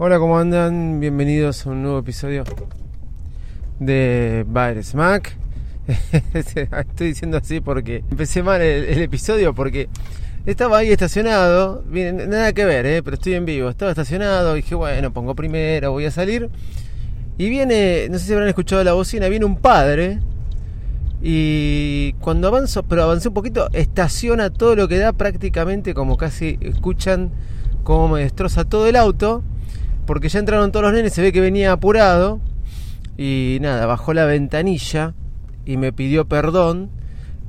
Hola, ¿cómo andan? Bienvenidos a un nuevo episodio de Bayer Smack. Estoy diciendo así porque empecé mal el, episodio porque estaba ahí estacionado, nada que ver, ¿eh? pero estoy en vivo. Estaba estacionado, dije, bueno, pongo primero, voy a salir. Y viene, no sé si habrán escuchado la bocina, viene un padre y cuando avanzo, pero avancé un poquito, estaciona todo lo que da prácticamente como casi escuchan cómo me destroza todo el auto porque ya entraron todos los nenes, se ve que venía apurado y nada, bajó la ventanilla y me pidió perdón,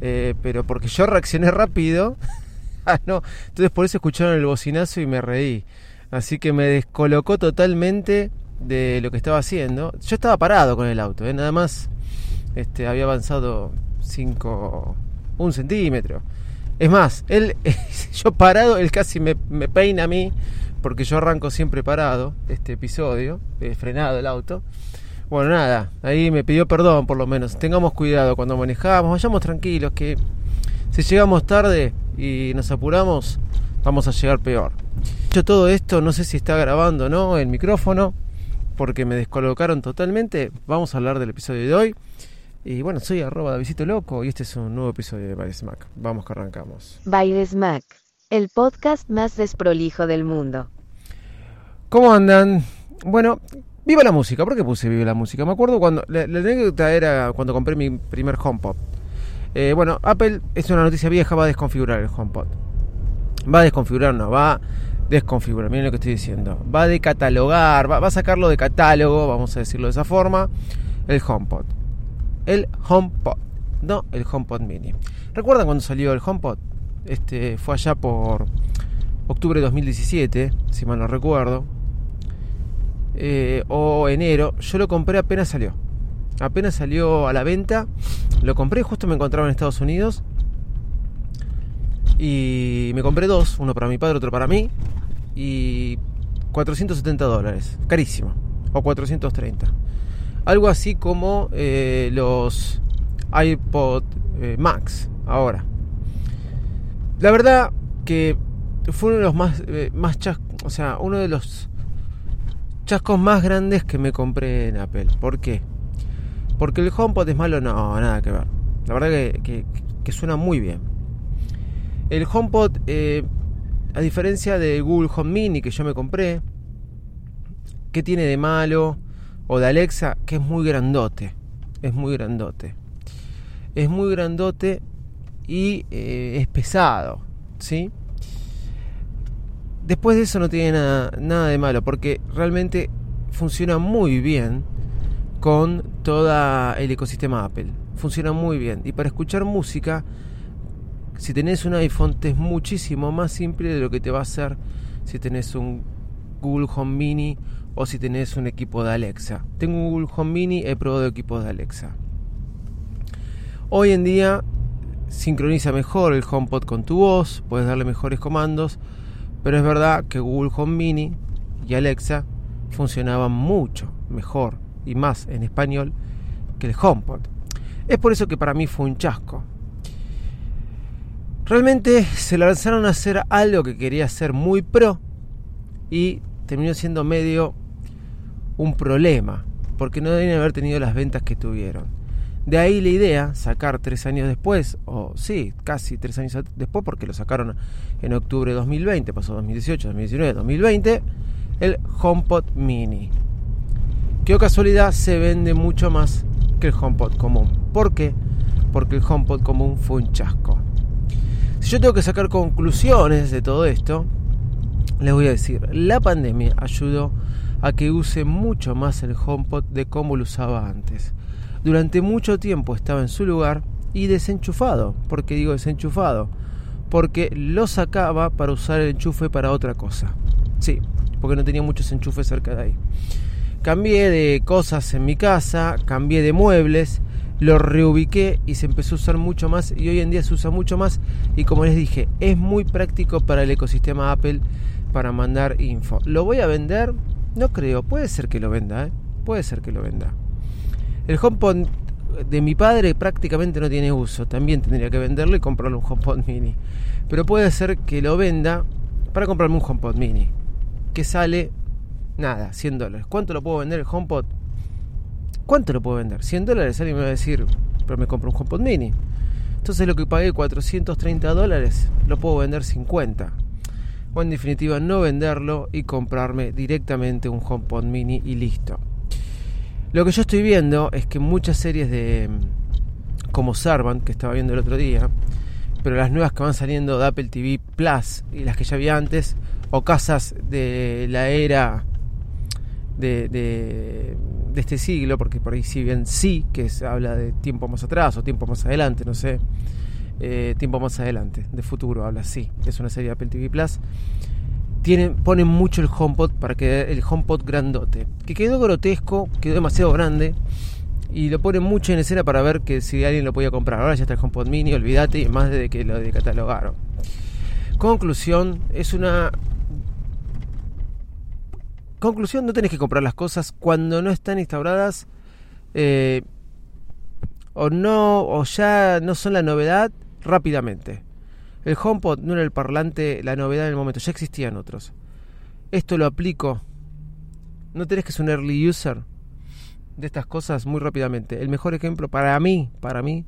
eh, pero porque yo reaccioné rápido, ah, no, entonces por eso escucharon el bocinazo y me reí, así que me descolocó totalmente de lo que estaba haciendo. Yo estaba parado con el auto, ¿eh? nada más este, había avanzado 5, un centímetro. Es más, él, yo parado, él casi me, me peina a mí porque yo arranco siempre parado este episodio, he frenado el auto. Bueno, nada, ahí me pidió perdón por lo menos. Tengamos cuidado cuando manejamos, vayamos tranquilos, que si llegamos tarde y nos apuramos, vamos a llegar peor. Yo todo esto, no sé si está grabando no el micrófono, porque me descolocaron totalmente. Vamos a hablar del episodio de hoy. Y bueno, soy arroba Davidito Loco y este es un nuevo episodio de Baile Smack. Vamos que arrancamos. Baile Smack el podcast más desprolijo del mundo. ¿Cómo andan? Bueno, viva la música. ¿Por qué puse viva la música? Me acuerdo cuando. La, anécdota era cuando compré mi primer HomePod. Eh, bueno, Apple es una noticia vieja, va a desconfigurar el HomePod. Va a desconfigurar, no, va a desconfigurar. Miren lo que estoy diciendo. Va a decatalogar, va, va a sacarlo de catálogo, vamos a decirlo de esa forma, el HomePod. El HomePod, no el HomePod Mini. ¿Recuerdan cuando salió el HomePod? Este, fue allá por octubre de 2017, si mal no recuerdo. Eh, o enero. Yo lo compré apenas salió. Apenas salió a la venta. Lo compré, justo me encontraba en Estados Unidos. Y me compré dos, uno para mi padre, otro para mí. Y 470 dólares. Carísimo. O 430. Algo así como eh, los iPod eh, Max ahora. La verdad que fue uno de los más, eh, más chascos, o sea, uno de los chascos más grandes que me compré en Apple. ¿Por qué? Porque el HomePod es malo, no, nada que ver. La verdad que, suena muy bien. El HomePod, eh, a diferencia de Google Home Mini que yo me compré, ¿qué tiene de malo? O de Alexa, que es muy grandote. Es muy grandote. Es muy grandote y eh, es pesado, ¿sí? Después de eso no tiene nada, nada de malo, porque realmente funciona muy bien con todo el ecosistema Apple. Funciona muy bien. Y para escuchar música, si tenés un iPhone, te es muchísimo más simple de lo que te va a hacer si tenés un Google Home Mini o si tenés un equipo de Alexa. Tengo un Google Home Mini, he probado equipos de Alexa. Hoy en día sincroniza mejor el HomePod con tu voz, puedes darle mejores comandos, pero es verdad que Google Home Mini y Alexa funcionaban mucho mejor y más en español que el HomePod. Es por eso que para mí fue un chasco. Realmente se lanzaron a hacer algo que quería hacer muy pro y terminó siendo medio un problema, porque no deben haber tenido las ventas que tuvieron. De ahí la idea, sacar tres años después, o sí, casi tres años después, porque lo sacaron en octubre de 2020, pasó 2018, 2019, 2020, el HomePod Mini. Que casualidad se vende mucho más que el HomePod común. ¿Por qué? Porque el HomePod común fue un chasco. Si yo tengo que sacar conclusiones de todo esto, les voy a decir, la pandemia ayudó a que use mucho más el HomePod de como lo usaba antes durante mucho tiempo estaba en su lugar y desenchufado. ¿Por qué digo desenchufado? porque lo sacaba para usar el enchufe para otra cosa. Sí, porque no tenía muchos enchufes cerca de ahí. Cambié de cosas en mi casa, cambié de muebles, lo reubiqué y se empezó a usar mucho más y hoy en día se usa mucho más y como les dije, es muy práctico para el ecosistema Apple para mandar info. ¿Lo voy a vender? No creo, puede ser que lo venda, ¿eh? puede ser que lo venda. El HomePod de mi padre prácticamente no tiene uso, también tendría que venderlo y comprarle un HomePod mini. Pero puede ser que lo venda para comprarme un HomePod mini, que sale nada, 100 dólares. ¿Cuánto lo puedo vender el HomePod? ¿Cuánto lo puedo vender? 100 dólares. Alguien me va a decir, pero me compro un HomePod mini. Entonces lo que pagué 430 dólares, lo puedo vender 50. O en definitiva no venderlo y comprarme directamente un HomePod mini y listo. Lo que yo estoy viendo es que muchas series de como Servant, que estaba viendo el otro día, pero las nuevas que van saliendo de Apple TV Plus y las que ya había antes, o casas de la era de, este siglo, porque por ahí si bien sí, que se habla de tiempo más atrás o tiempo más adelante, no sé, eh, tiempo más adelante, de futuro habla sí, es una serie de Apple TV Plus. Tienen, ponen mucho el HomePod para que el HomePod grandote, que quedó grotesco, quedó demasiado grande y lo ponen mucho en escena para ver que si alguien lo podía comprar. Ahora ya está el HomePod Mini, olvídate, más de que lo catalogaron. Conclusión, es una conclusión, no tenés que comprar las cosas cuando no están instauradas eh, o no o ya no son la novedad rápidamente. El HomePod no era el parlante la novedad en el momento, ya existían otros. Esto lo aplico. No tenés que ser un early user de estas cosas muy rápidamente. El mejor ejemplo para mí, para mí,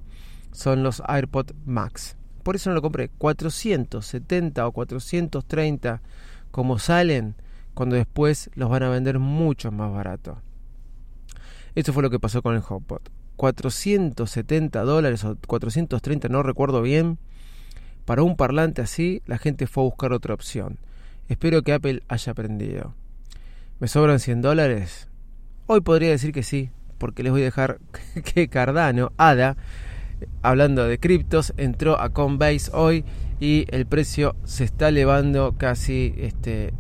son los AirPod Max. Por eso no lo compré. 470 o 430 como salen cuando después los van a vender mucho más barato. Esto fue lo que pasó con el HomePod. 470 dólares o 430, no recuerdo bien. Para un parlante así, la gente fue a buscar otra opción. Espero que Apple haya aprendido. ¿Me sobran 100 dólares? Hoy podría decir que sí, porque les voy a dejar que Cardano, ADA, hablando de criptos, entró a Coinbase hoy y el precio se está elevando casi, este,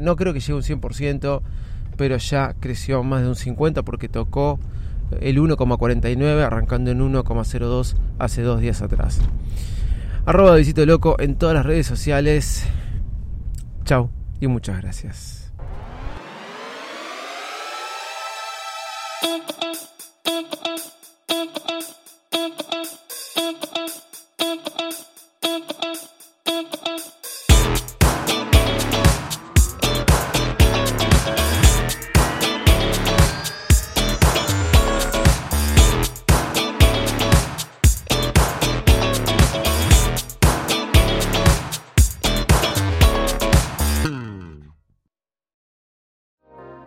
no creo que llegue un 100%, pero ya creció más de un 50% porque tocó el 1,49 arrancando en 1,02 hace dos días atrás. Arroba Visito Loco en todas las redes sociales. Chao y muchas gracias.